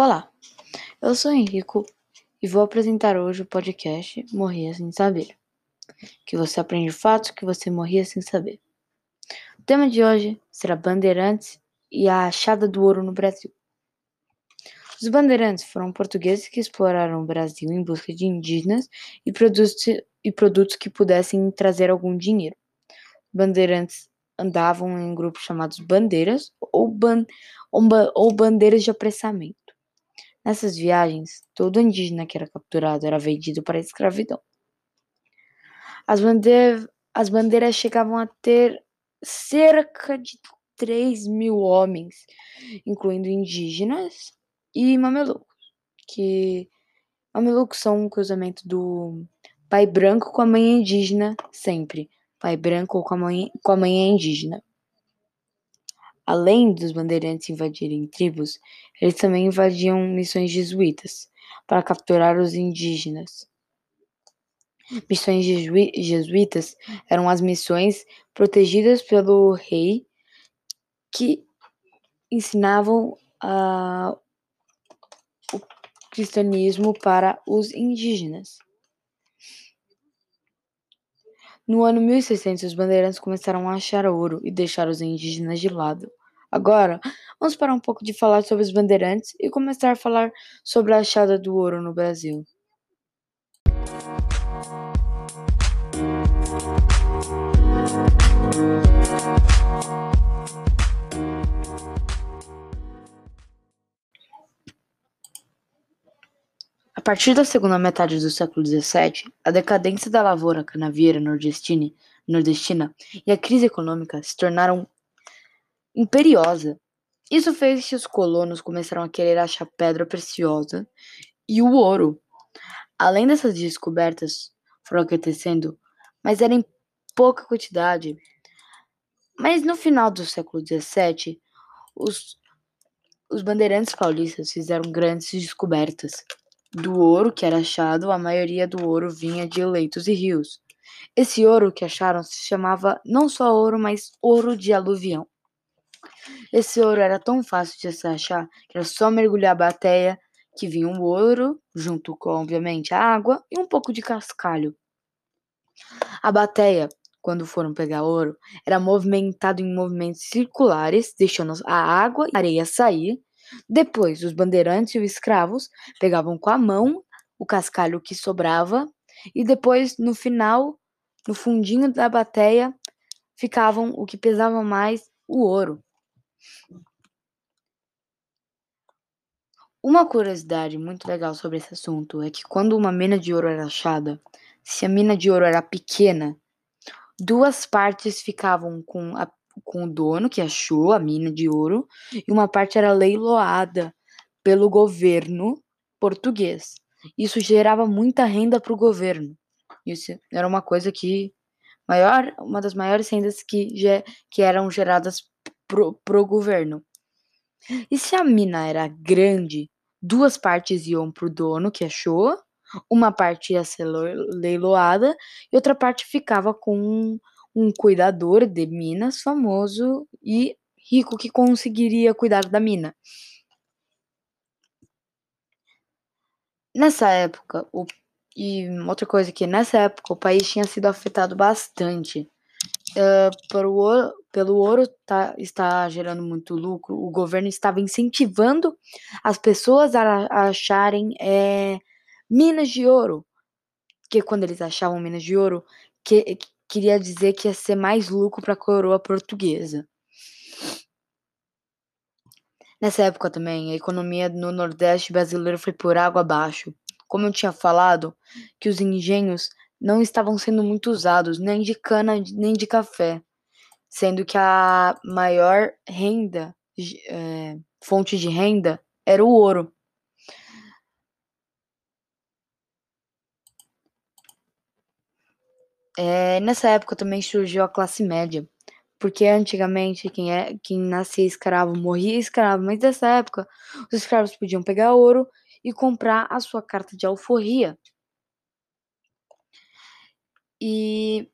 Olá, eu sou Henrico e vou apresentar hoje o podcast Morria Sem Saber, que você aprende fatos que você morria sem saber. O tema de hoje será Bandeirantes e a achada do ouro no Brasil. Os bandeirantes foram portugueses que exploraram o Brasil em busca de indígenas e produtos, e produtos que pudessem trazer algum dinheiro. Bandeirantes andavam em grupos chamados bandeiras ou, ban, ou, ou bandeiras de apressamento. Nessas viagens, todo indígena que era capturado era vendido para a escravidão. As, bandeira, as bandeiras chegavam a ter cerca de 3 mil homens, incluindo indígenas e mamelucos, que mamelucos são um cruzamento do pai branco com a mãe indígena sempre, pai branco com a mãe, com a mãe indígena. Além dos bandeirantes invadirem tribos, eles também invadiam missões jesuítas para capturar os indígenas. Missões jesuítas eram as missões protegidas pelo rei que ensinavam uh, o cristianismo para os indígenas. No ano 1600, os bandeirantes começaram a achar ouro e deixar os indígenas de lado. Agora, vamos parar um pouco de falar sobre os bandeirantes e começar a falar sobre a achada do ouro no Brasil. A partir da segunda metade do século XVII, a decadência da lavoura canavieira nordestina, e a crise econômica se tornaram imperiosa. Isso fez que os colonos começaram a querer achar pedra preciosa e o ouro. Além dessas descobertas, foram acontecendo, mas era em pouca quantidade. Mas no final do século XVII, os, os bandeirantes paulistas fizeram grandes descobertas. Do ouro que era achado, a maioria do ouro vinha de leitos e rios. Esse ouro que acharam se chamava não só ouro, mas ouro de aluvião. Esse ouro era tão fácil de se achar que era só mergulhar a bateia que vinha o ouro, junto com, obviamente, a água e um pouco de cascalho. A bateia, quando foram pegar ouro, era movimentado em movimentos circulares, deixando a água e a areia sair. Depois, os bandeirantes e os escravos pegavam com a mão o cascalho que sobrava e depois, no final, no fundinho da bateia, ficavam o que pesava mais, o ouro. Uma curiosidade muito legal sobre esse assunto é que quando uma mina de ouro era achada, se a mina de ouro era pequena, duas partes ficavam com, a, com o dono que achou a mina de ouro e uma parte era leiloada pelo governo português. Isso gerava muita renda para o governo. Isso era uma coisa que maior, uma das maiores rendas que, que eram geradas pro, pro governo. E se a mina era grande, duas partes iam pro dono que achou, uma parte ia ser leiloada e outra parte ficava com um, um cuidador de minas famoso e rico que conseguiria cuidar da mina. Nessa época, o, e outra coisa que nessa época o país tinha sido afetado bastante uh, para o ouro, pelo ouro tá, está gerando muito lucro, o governo estava incentivando as pessoas a, a acharem é, minas de ouro. Que quando eles achavam minas de ouro, que, que queria dizer que ia ser mais lucro para a coroa portuguesa. Nessa época também, a economia no Nordeste brasileiro foi por água abaixo. Como eu tinha falado, que os engenhos não estavam sendo muito usados, nem de cana, nem de café, sendo que a maior renda, é, fonte de renda, era o ouro. É, nessa época também surgiu a classe média, porque antigamente quem, é, quem nascia escravo morria escravo, mas nessa época os escravos podiam pegar ouro e comprar a sua carta de alforria. E,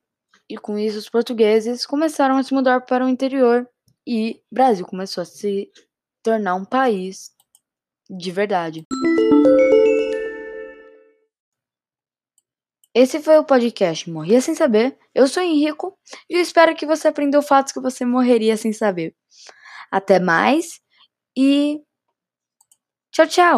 e com isso os portugueses começaram a se mudar para o interior e Brasil começou a se tornar um país de verdade. Esse foi o podcast Morria Sem Saber. Eu sou Henrico e eu espero que você aprendeu fatos que você morreria sem saber. Até mais e tchau, tchau!